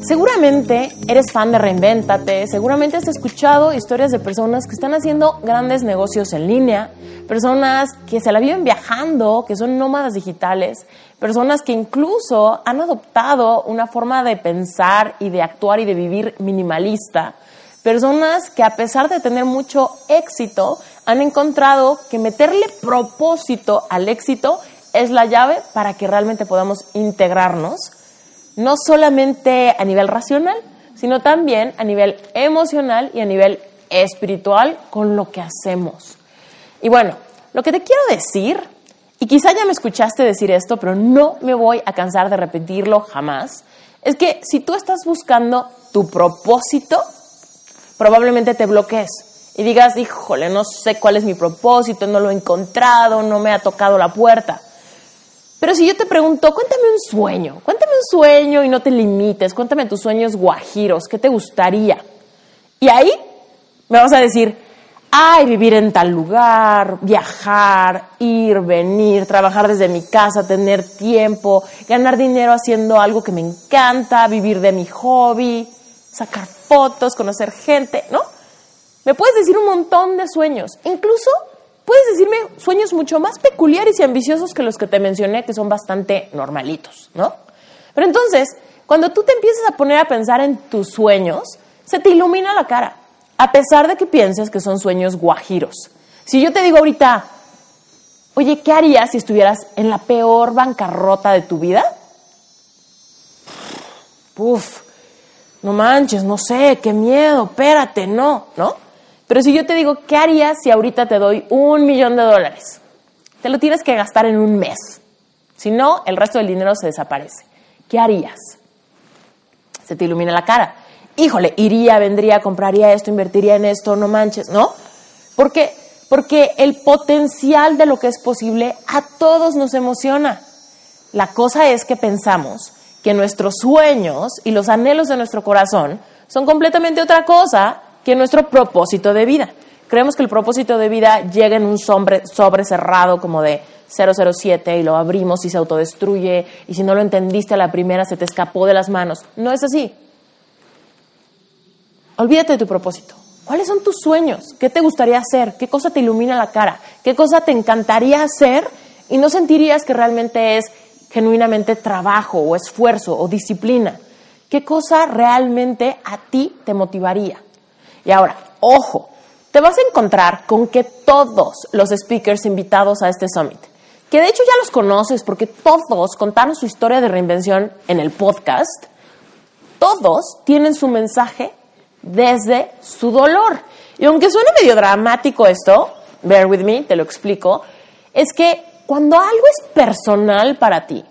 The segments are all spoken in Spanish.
Seguramente eres fan de Reinvéntate, seguramente has escuchado historias de personas que están haciendo grandes negocios en línea, personas que se la viven viajando, que son nómadas digitales, personas que incluso han adoptado una forma de pensar y de actuar y de vivir minimalista, personas que a pesar de tener mucho éxito han encontrado que meterle propósito al éxito es la llave para que realmente podamos integrarnos no solamente a nivel racional, sino también a nivel emocional y a nivel espiritual con lo que hacemos. Y bueno, lo que te quiero decir, y quizá ya me escuchaste decir esto, pero no me voy a cansar de repetirlo jamás, es que si tú estás buscando tu propósito, probablemente te bloquees y digas, híjole, no sé cuál es mi propósito, no lo he encontrado, no me ha tocado la puerta. Pero si yo te pregunto, cuéntame un sueño, cuéntame un sueño y no te limites, cuéntame tus sueños guajiros, ¿qué te gustaría? Y ahí me vas a decir, ay, vivir en tal lugar, viajar, ir, venir, trabajar desde mi casa, tener tiempo, ganar dinero haciendo algo que me encanta, vivir de mi hobby, sacar fotos, conocer gente, ¿no? Me puedes decir un montón de sueños, incluso puedes decirme sueños mucho más peculiares y ambiciosos que los que te mencioné, que son bastante normalitos, ¿no? Pero entonces, cuando tú te empiezas a poner a pensar en tus sueños, se te ilumina la cara, a pesar de que pienses que son sueños guajiros. Si yo te digo ahorita, oye, ¿qué harías si estuvieras en la peor bancarrota de tu vida? Uf, no manches, no sé, qué miedo, espérate, no, ¿no? Pero si yo te digo, ¿qué harías si ahorita te doy un millón de dólares? Te lo tienes que gastar en un mes. Si no, el resto del dinero se desaparece. ¿Qué harías? Se te ilumina la cara. Híjole, iría, vendría, compraría esto, invertiría en esto, no manches, ¿no? ¿Por qué? Porque el potencial de lo que es posible a todos nos emociona. La cosa es que pensamos que nuestros sueños y los anhelos de nuestro corazón son completamente otra cosa que nuestro propósito de vida. Creemos que el propósito de vida llega en un sobre, sobre cerrado como de 007 y lo abrimos y se autodestruye y si no lo entendiste a la primera se te escapó de las manos. No es así. Olvídate de tu propósito. ¿Cuáles son tus sueños? ¿Qué te gustaría hacer? ¿Qué cosa te ilumina la cara? ¿Qué cosa te encantaría hacer y no sentirías que realmente es genuinamente trabajo o esfuerzo o disciplina? ¿Qué cosa realmente a ti te motivaría? Y ahora, ojo, te vas a encontrar con que todos los speakers invitados a este summit, que de hecho ya los conoces porque todos contaron su historia de reinvención en el podcast, todos tienen su mensaje desde su dolor. Y aunque suene medio dramático esto, bear with me, te lo explico, es que cuando algo es personal para ti,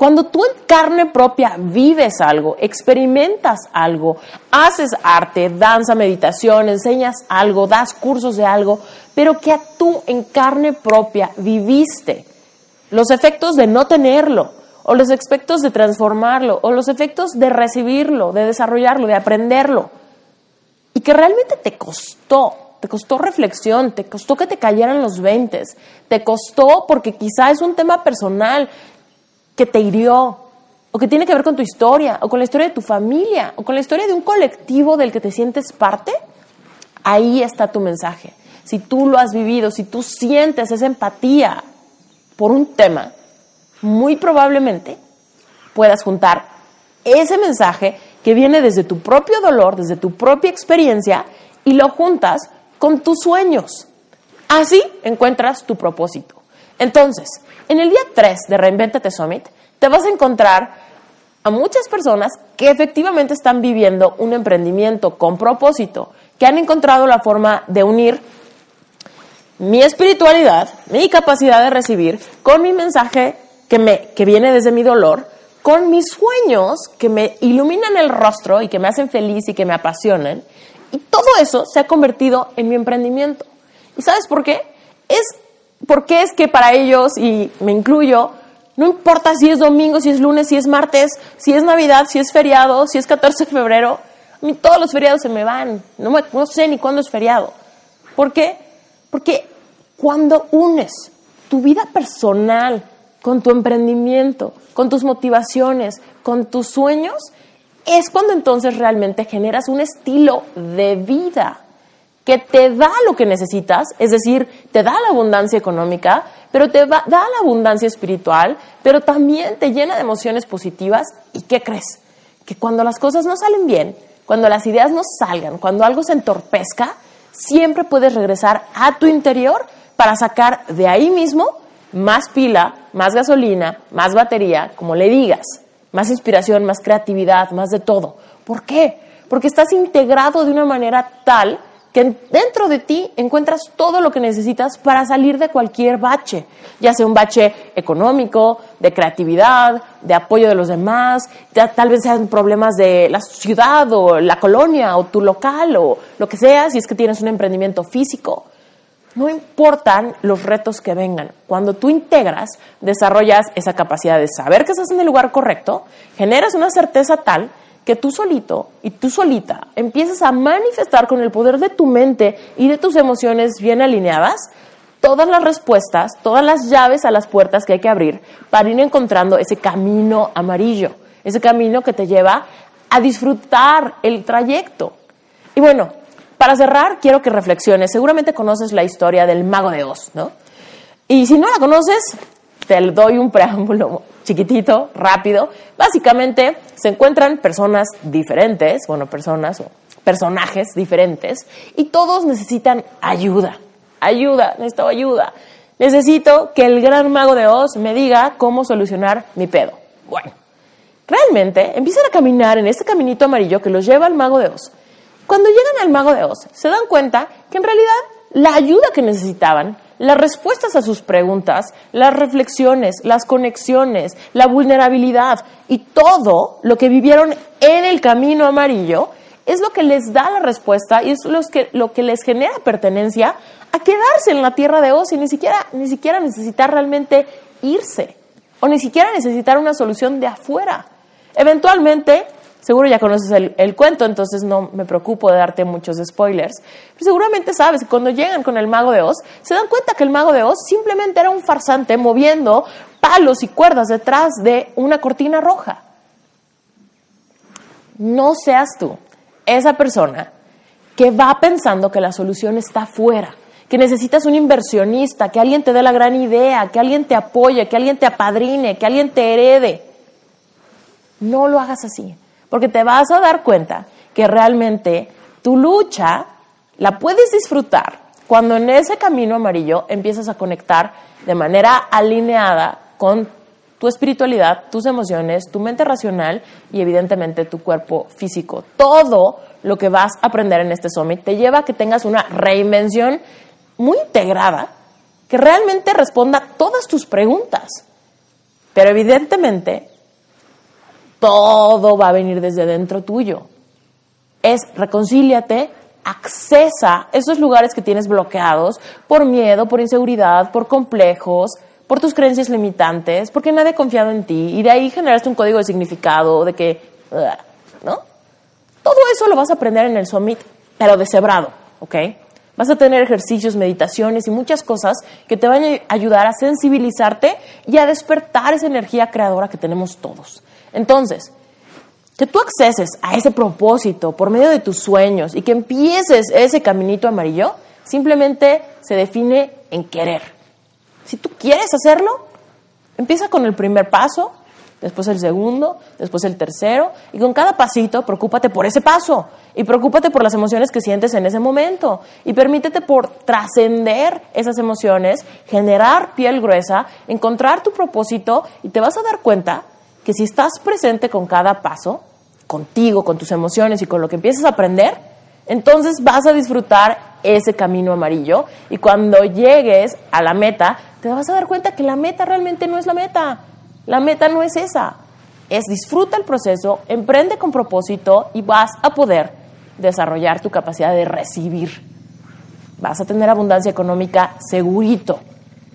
cuando tú en carne propia vives algo, experimentas algo, haces arte, danza, meditación, enseñas algo, das cursos de algo, pero que a tú en carne propia viviste los efectos de no tenerlo, o los efectos de transformarlo, o los efectos de recibirlo, de desarrollarlo, de aprenderlo, y que realmente te costó, te costó reflexión, te costó que te cayeran los veintes, te costó porque quizá es un tema personal que te hirió, o que tiene que ver con tu historia, o con la historia de tu familia, o con la historia de un colectivo del que te sientes parte, ahí está tu mensaje. Si tú lo has vivido, si tú sientes esa empatía por un tema, muy probablemente puedas juntar ese mensaje que viene desde tu propio dolor, desde tu propia experiencia, y lo juntas con tus sueños. Así encuentras tu propósito. Entonces, en el día 3 de Reinventate Summit, te vas a encontrar a muchas personas que efectivamente están viviendo un emprendimiento con propósito, que han encontrado la forma de unir mi espiritualidad, mi capacidad de recibir, con mi mensaje que, me, que viene desde mi dolor, con mis sueños que me iluminan el rostro y que me hacen feliz y que me apasionan. Y todo eso se ha convertido en mi emprendimiento. ¿Y sabes por qué? Es porque es que para ellos, y me incluyo, no importa si es domingo, si es lunes, si es martes, si es Navidad, si es feriado, si es 14 de febrero, a mí todos los feriados se me van. No, no sé ni cuándo es feriado. ¿Por qué? Porque cuando unes tu vida personal con tu emprendimiento, con tus motivaciones, con tus sueños, es cuando entonces realmente generas un estilo de vida te da lo que necesitas, es decir, te da la abundancia económica, pero te da la abundancia espiritual, pero también te llena de emociones positivas. ¿Y qué crees? Que cuando las cosas no salen bien, cuando las ideas no salgan, cuando algo se entorpezca, siempre puedes regresar a tu interior para sacar de ahí mismo más pila, más gasolina, más batería, como le digas, más inspiración, más creatividad, más de todo. ¿Por qué? Porque estás integrado de una manera tal que dentro de ti encuentras todo lo que necesitas para salir de cualquier bache, ya sea un bache económico, de creatividad, de apoyo de los demás, ya tal vez sean problemas de la ciudad o la colonia o tu local o lo que sea, si es que tienes un emprendimiento físico. No importan los retos que vengan. Cuando tú integras, desarrollas esa capacidad de saber que estás en el lugar correcto, generas una certeza tal que tú solito y tú solita empiezas a manifestar con el poder de tu mente y de tus emociones bien alineadas todas las respuestas, todas las llaves a las puertas que hay que abrir para ir encontrando ese camino amarillo, ese camino que te lleva a disfrutar el trayecto. Y bueno, para cerrar, quiero que reflexiones. Seguramente conoces la historia del mago de Oz, ¿no? Y si no la conoces, te doy un preámbulo chiquitito, rápido. Básicamente se encuentran personas diferentes, bueno, personas o personajes diferentes, y todos necesitan ayuda. Ayuda, necesito ayuda. Necesito que el gran mago de Oz me diga cómo solucionar mi pedo. Bueno, realmente empiezan a caminar en este caminito amarillo que los lleva al mago de Oz. Cuando llegan al mago de Oz, se dan cuenta que en realidad la ayuda que necesitaban las respuestas a sus preguntas, las reflexiones, las conexiones, la vulnerabilidad y todo lo que vivieron en el camino amarillo es lo que les da la respuesta y es lo que, lo que les genera pertenencia a quedarse en la tierra de Oz y ni siquiera, ni siquiera necesitar realmente irse o ni siquiera necesitar una solución de afuera. Eventualmente Seguro ya conoces el, cuento, entonces no me preocupo de darte muchos spoilers. Pero seguramente sabes que cuando llegan con el mago de Oz, se dan cuenta que el mago de Oz simplemente era un farsante moviendo palos y cuerdas detrás de una cortina roja. No seas tú esa persona que va pensando que la solución está afuera, que necesitas un inversionista, que alguien te dé la gran idea, que alguien te apoye, que alguien te apadrine, que alguien te herede. No lo hagas así porque te vas a dar cuenta que realmente tu lucha la puedes disfrutar cuando en ese camino amarillo empiezas a conectar de manera alineada con tu espiritualidad, tus emociones, tu mente racional y evidentemente tu cuerpo físico. Todo lo que vas a aprender en este summit te lleva a que tengas una reinvención muy integrada que realmente responda a todas tus preguntas. Pero evidentemente todo va a venir desde dentro tuyo. Es reconcíliate, accesa esos lugares que tienes bloqueados por miedo, por inseguridad, por complejos, por tus creencias limitantes, porque nadie ha confiado en ti y de ahí generaste un código de significado de que, ¿no? Todo eso lo vas a aprender en el Summit, pero deshebrado, ¿ok? Vas a tener ejercicios, meditaciones y muchas cosas que te van a ayudar a sensibilizarte y a despertar esa energía creadora que tenemos todos. Entonces, que tú acceses a ese propósito por medio de tus sueños y que empieces ese caminito amarillo, simplemente se define en querer. Si tú quieres hacerlo, empieza con el primer paso, después el segundo, después el tercero, y con cada pasito preocúpate por ese paso y preocúpate por las emociones que sientes en ese momento y permítete por trascender esas emociones, generar piel gruesa, encontrar tu propósito y te vas a dar cuenta que si estás presente con cada paso, contigo, con tus emociones y con lo que empiezas a aprender, entonces vas a disfrutar ese camino amarillo y cuando llegues a la meta, te vas a dar cuenta que la meta realmente no es la meta. La meta no es esa. Es disfruta el proceso, emprende con propósito y vas a poder desarrollar tu capacidad de recibir. Vas a tener abundancia económica segurito.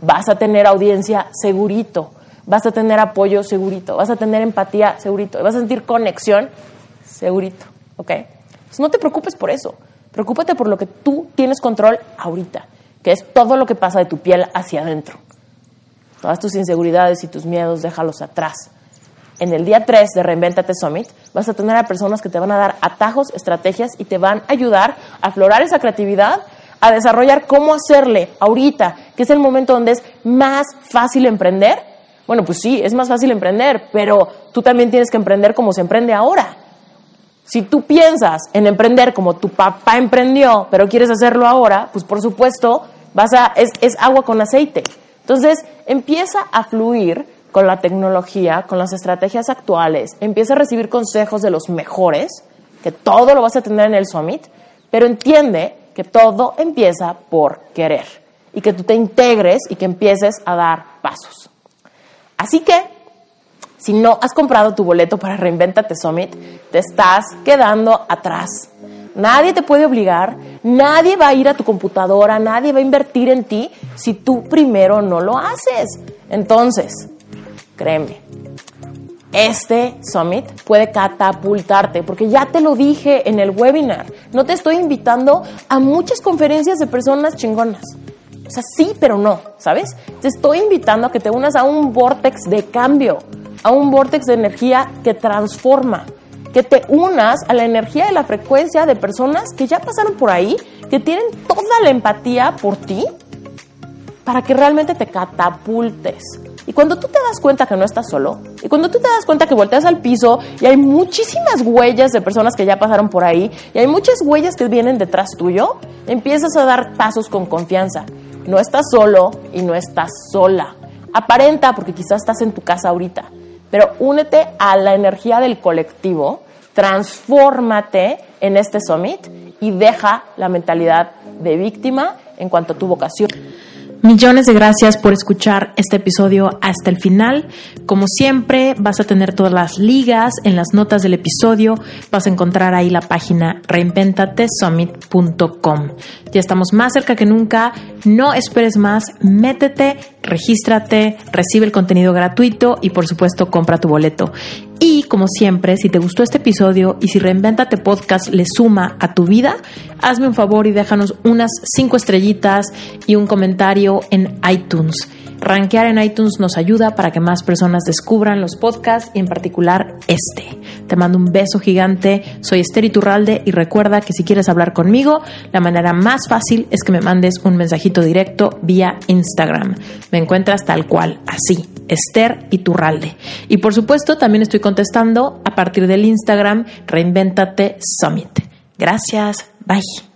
Vas a tener audiencia segurito vas a tener apoyo segurito, vas a tener empatía segurito, vas a sentir conexión segurito, ¿ok? Entonces no te preocupes por eso, preocúpate por lo que tú tienes control ahorita, que es todo lo que pasa de tu piel hacia adentro. Todas tus inseguridades y tus miedos, déjalos atrás. En el día 3 de Reinventate Summit vas a tener a personas que te van a dar atajos, estrategias y te van a ayudar a aflorar esa creatividad, a desarrollar cómo hacerle ahorita, que es el momento donde es más fácil emprender bueno, pues sí, es más fácil emprender, pero tú también tienes que emprender como se emprende ahora. Si tú piensas en emprender como tu papá emprendió, pero quieres hacerlo ahora, pues por supuesto vas a, es, es agua con aceite. Entonces empieza a fluir con la tecnología, con las estrategias actuales, empieza a recibir consejos de los mejores, que todo lo vas a tener en el Summit, pero entiende que todo empieza por querer y que tú te integres y que empieces a dar pasos. Así que, si no has comprado tu boleto para Reinventate Summit, te estás quedando atrás. Nadie te puede obligar, nadie va a ir a tu computadora, nadie va a invertir en ti si tú primero no lo haces. Entonces, créeme, este summit puede catapultarte, porque ya te lo dije en el webinar, no te estoy invitando a muchas conferencias de personas chingonas. O sea, sí, pero no, ¿sabes? Te estoy invitando a que te unas a un vortex de cambio, a un vortex de energía que transforma, que te unas a la energía de la frecuencia de personas que ya pasaron por ahí, que tienen toda la empatía por ti, para que realmente te catapultes. Y cuando tú te das cuenta que no estás solo, y cuando tú te das cuenta que volteas al piso y hay muchísimas huellas de personas que ya pasaron por ahí, y hay muchas huellas que vienen detrás tuyo, empiezas a dar pasos con confianza. No estás solo y no estás sola. Aparenta, porque quizás estás en tu casa ahorita, pero únete a la energía del colectivo, transfórmate en este summit y deja la mentalidad de víctima en cuanto a tu vocación. Millones de gracias por escuchar este episodio hasta el final. Como siempre, vas a tener todas las ligas en las notas del episodio. Vas a encontrar ahí la página reinventatesummit.com. Ya estamos más cerca que nunca. No esperes más. Métete, regístrate, recibe el contenido gratuito y por supuesto compra tu boleto. Y como siempre, si te gustó este episodio y si Reinventate Podcast le suma a tu vida, hazme un favor y déjanos unas cinco estrellitas y un comentario en iTunes. Rankear en iTunes nos ayuda para que más personas descubran los podcasts y en particular este. Te mando un beso gigante, soy Esther Iturralde y recuerda que si quieres hablar conmigo, la manera más fácil es que me mandes un mensajito directo vía Instagram. Me encuentras tal cual, así, Esther Iturralde. Y por supuesto también estoy contestando a partir del Instagram Reinventate Summit. Gracias, bye.